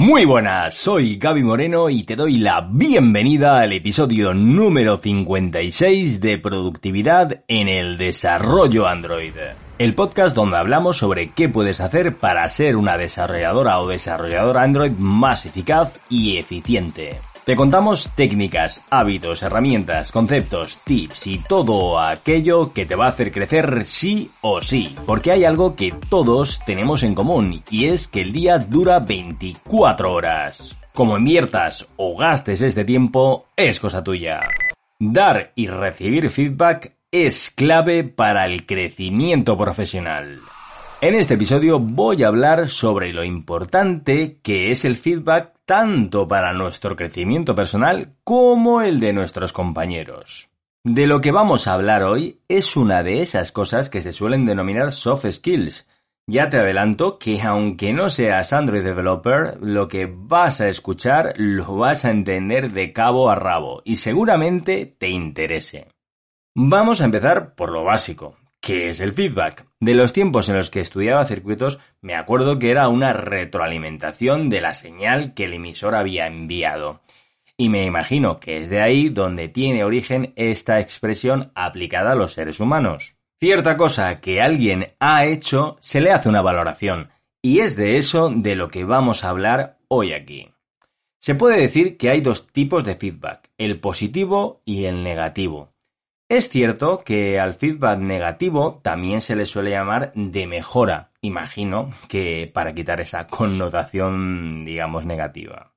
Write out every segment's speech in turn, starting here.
Muy buenas, soy Gaby Moreno y te doy la bienvenida al episodio número 56 de Productividad en el Desarrollo Android. El podcast donde hablamos sobre qué puedes hacer para ser una desarrolladora o desarrollador Android más eficaz y eficiente. Te contamos técnicas, hábitos, herramientas, conceptos, tips y todo aquello que te va a hacer crecer sí o sí. Porque hay algo que todos tenemos en común y es que el día dura 24 horas. Como inviertas o gastes este tiempo es cosa tuya. Dar y recibir feedback es clave para el crecimiento profesional. En este episodio voy a hablar sobre lo importante que es el feedback tanto para nuestro crecimiento personal como el de nuestros compañeros. De lo que vamos a hablar hoy es una de esas cosas que se suelen denominar soft skills. Ya te adelanto que aunque no seas Android Developer, lo que vas a escuchar lo vas a entender de cabo a rabo y seguramente te interese. Vamos a empezar por lo básico. ¿Qué es el feedback? De los tiempos en los que estudiaba circuitos, me acuerdo que era una retroalimentación de la señal que el emisor había enviado. Y me imagino que es de ahí donde tiene origen esta expresión aplicada a los seres humanos. Cierta cosa que alguien ha hecho se le hace una valoración, y es de eso de lo que vamos a hablar hoy aquí. Se puede decir que hay dos tipos de feedback, el positivo y el negativo. Es cierto que al feedback negativo también se le suele llamar de mejora, imagino que para quitar esa connotación, digamos, negativa.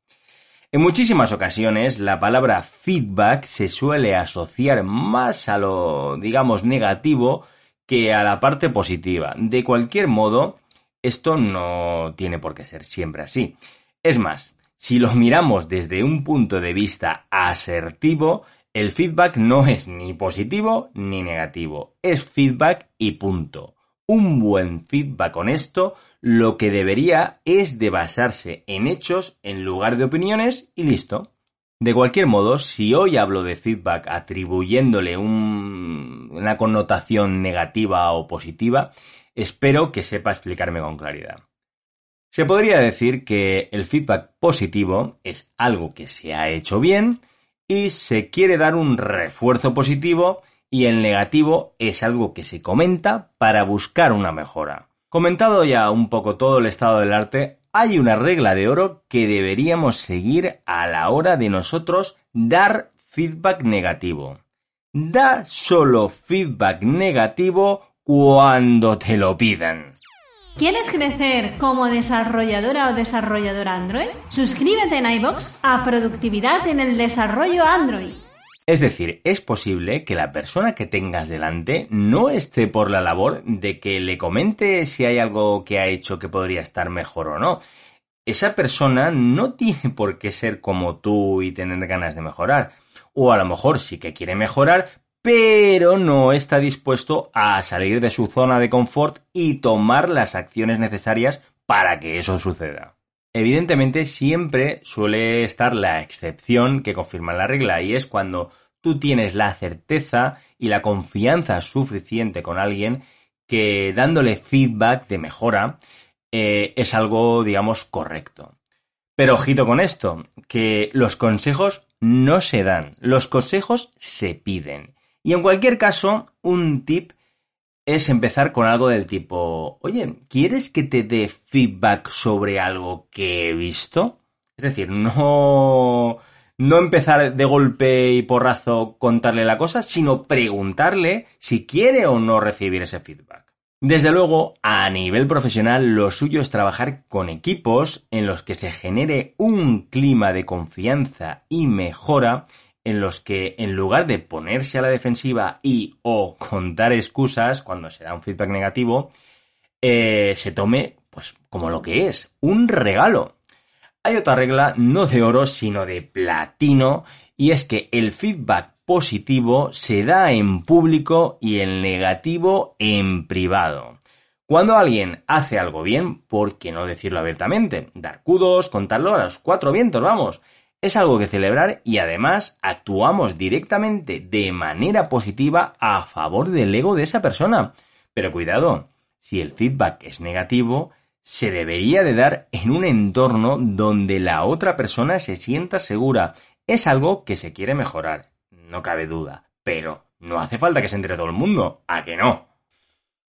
En muchísimas ocasiones la palabra feedback se suele asociar más a lo, digamos, negativo que a la parte positiva. De cualquier modo, esto no tiene por qué ser siempre así. Es más, si lo miramos desde un punto de vista asertivo, el feedback no es ni positivo ni negativo, es feedback y punto. Un buen feedback honesto lo que debería es de basarse en hechos en lugar de opiniones y listo. De cualquier modo, si hoy hablo de feedback atribuyéndole una connotación negativa o positiva, espero que sepa explicarme con claridad. Se podría decir que el feedback positivo es algo que se ha hecho bien, y se quiere dar un refuerzo positivo y el negativo es algo que se comenta para buscar una mejora. Comentado ya un poco todo el estado del arte, hay una regla de oro que deberíamos seguir a la hora de nosotros dar feedback negativo. Da solo feedback negativo cuando te lo pidan. ¿Quieres crecer como desarrolladora o desarrollador Android? Suscríbete en iBox a Productividad en el Desarrollo Android. Es decir, es posible que la persona que tengas delante no esté por la labor de que le comente si hay algo que ha hecho que podría estar mejor o no. Esa persona no tiene por qué ser como tú y tener ganas de mejorar. O a lo mejor sí que quiere mejorar, pero no está dispuesto a salir de su zona de confort y tomar las acciones necesarias para que eso suceda. Evidentemente siempre suele estar la excepción que confirma la regla y es cuando tú tienes la certeza y la confianza suficiente con alguien que dándole feedback de mejora eh, es algo, digamos, correcto. Pero ojito con esto, que los consejos no se dan, los consejos se piden. Y en cualquier caso, un tip es empezar con algo del tipo, oye, ¿quieres que te dé feedback sobre algo que he visto? Es decir, no, no empezar de golpe y porrazo contarle la cosa, sino preguntarle si quiere o no recibir ese feedback. Desde luego, a nivel profesional, lo suyo es trabajar con equipos en los que se genere un clima de confianza y mejora en los que en lugar de ponerse a la defensiva y o contar excusas cuando se da un feedback negativo, eh, se tome pues como lo que es, un regalo. Hay otra regla no de oro sino de platino y es que el feedback positivo se da en público y el negativo en privado. Cuando alguien hace algo bien, ¿por qué no decirlo abiertamente? Dar kudos, contarlo a los cuatro vientos, vamos. Es algo que celebrar y además actuamos directamente de manera positiva a favor del ego de esa persona. Pero cuidado, si el feedback es negativo, se debería de dar en un entorno donde la otra persona se sienta segura. Es algo que se quiere mejorar, no cabe duda, pero no hace falta que se entre todo el mundo, ¿a que no?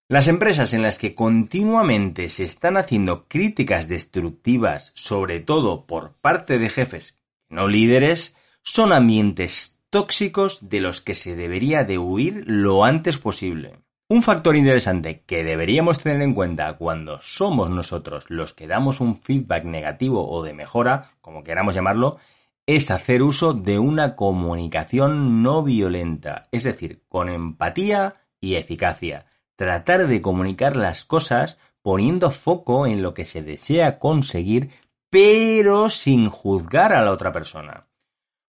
Las empresas en las que continuamente se están haciendo críticas destructivas, sobre todo por parte de jefes, no líderes, son ambientes tóxicos de los que se debería de huir lo antes posible. Un factor interesante que deberíamos tener en cuenta cuando somos nosotros los que damos un feedback negativo o de mejora, como queramos llamarlo, es hacer uso de una comunicación no violenta, es decir, con empatía y eficacia tratar de comunicar las cosas poniendo foco en lo que se desea conseguir, pero sin juzgar a la otra persona.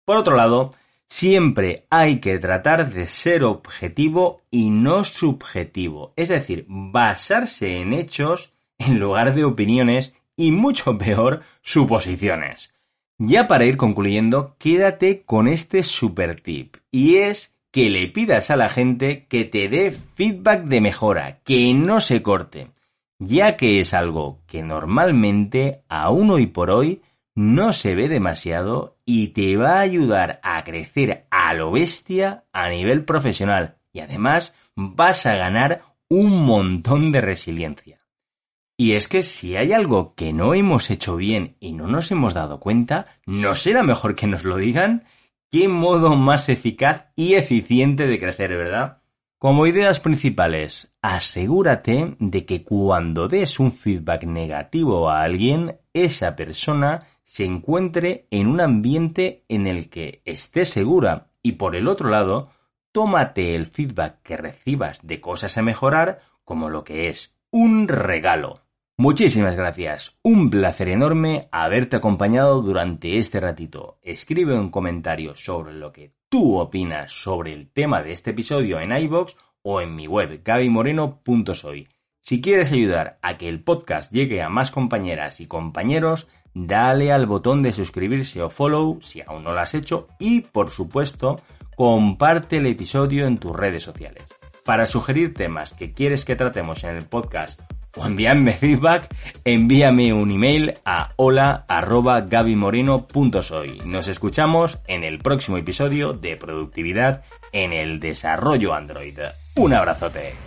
Por otro lado, siempre hay que tratar de ser objetivo y no subjetivo, es decir, basarse en hechos en lugar de opiniones y mucho peor suposiciones. Ya para ir concluyendo, quédate con este super tip y es que le pidas a la gente que te dé feedback de mejora, que no se corte, ya que es algo que normalmente aún hoy por hoy no se ve demasiado y te va a ayudar a crecer a lo bestia a nivel profesional y además vas a ganar un montón de resiliencia. Y es que si hay algo que no hemos hecho bien y no nos hemos dado cuenta, ¿no será mejor que nos lo digan? qué modo más eficaz y eficiente de crecer, ¿verdad? Como ideas principales, asegúrate de que cuando des un feedback negativo a alguien, esa persona se encuentre en un ambiente en el que esté segura y por el otro lado, tómate el feedback que recibas de cosas a mejorar como lo que es un regalo. Muchísimas gracias. Un placer enorme haberte acompañado durante este ratito. Escribe un comentario sobre lo que tú opinas sobre el tema de este episodio en iVoox o en mi web gabymoreno.soy. Si quieres ayudar a que el podcast llegue a más compañeras y compañeros, dale al botón de suscribirse o follow si aún no lo has hecho y, por supuesto, comparte el episodio en tus redes sociales. Para sugerir temas que quieres que tratemos en el podcast o feedback, envíame un email a hola.gabimoreno.soy. Nos escuchamos en el próximo episodio de Productividad en el Desarrollo Android. Un abrazote.